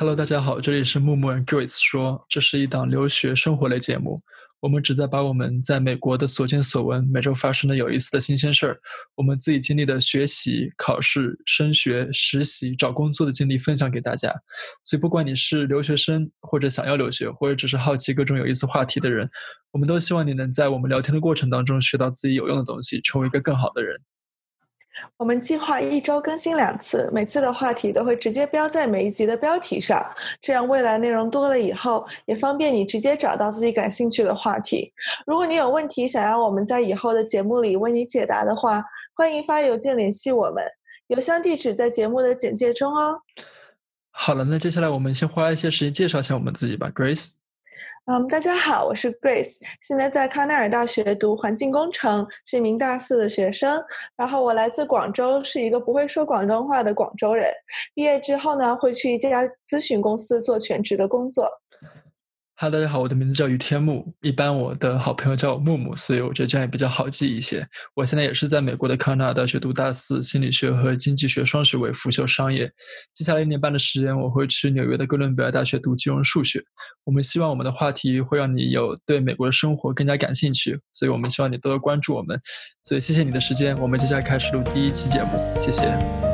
Hello，大家好，这里是木木 and Grace 说，这是一档留学生活类节目。我们旨在把我们在美国的所见所闻，每周发生的有意思的新鲜事儿，我们自己经历的学习、考试、升学、实习、找工作的经历分享给大家。所以，不管你是留学生，或者想要留学，或者只是好奇各种有意思话题的人，我们都希望你能在我们聊天的过程当中学到自己有用的东西，成为一个更好的人。我们计划一周更新两次，每次的话题都会直接标在每一集的标题上，这样未来内容多了以后，也方便你直接找到自己感兴趣的话题。如果你有问题想要我们在以后的节目里为你解答的话，欢迎发邮件联系我们，邮箱地址在节目的简介中哦。好了，那接下来我们先花一些时间介绍一下我们自己吧，Grace。嗯，大家好，我是 Grace，现在在康奈尔大学读环境工程，是一名大四的学生。然后我来自广州，是一个不会说广东话的广州人。毕业之后呢，会去一家咨询公司做全职的工作。哈喽，大家好，我的名字叫于天木，一般我的好朋友叫我木木，所以我觉得这样也比较好记一些。我现在也是在美国的康奈尔大学读大四，心理学和经济学双学位，辅修商业。接下来一年半的时间，我会去纽约的哥伦比亚大学读金融数学。我们希望我们的话题会让你有对美国的生活更加感兴趣，所以我们希望你多多关注我们。所以谢谢你的时间，我们接下来开始录第一期节目，谢谢。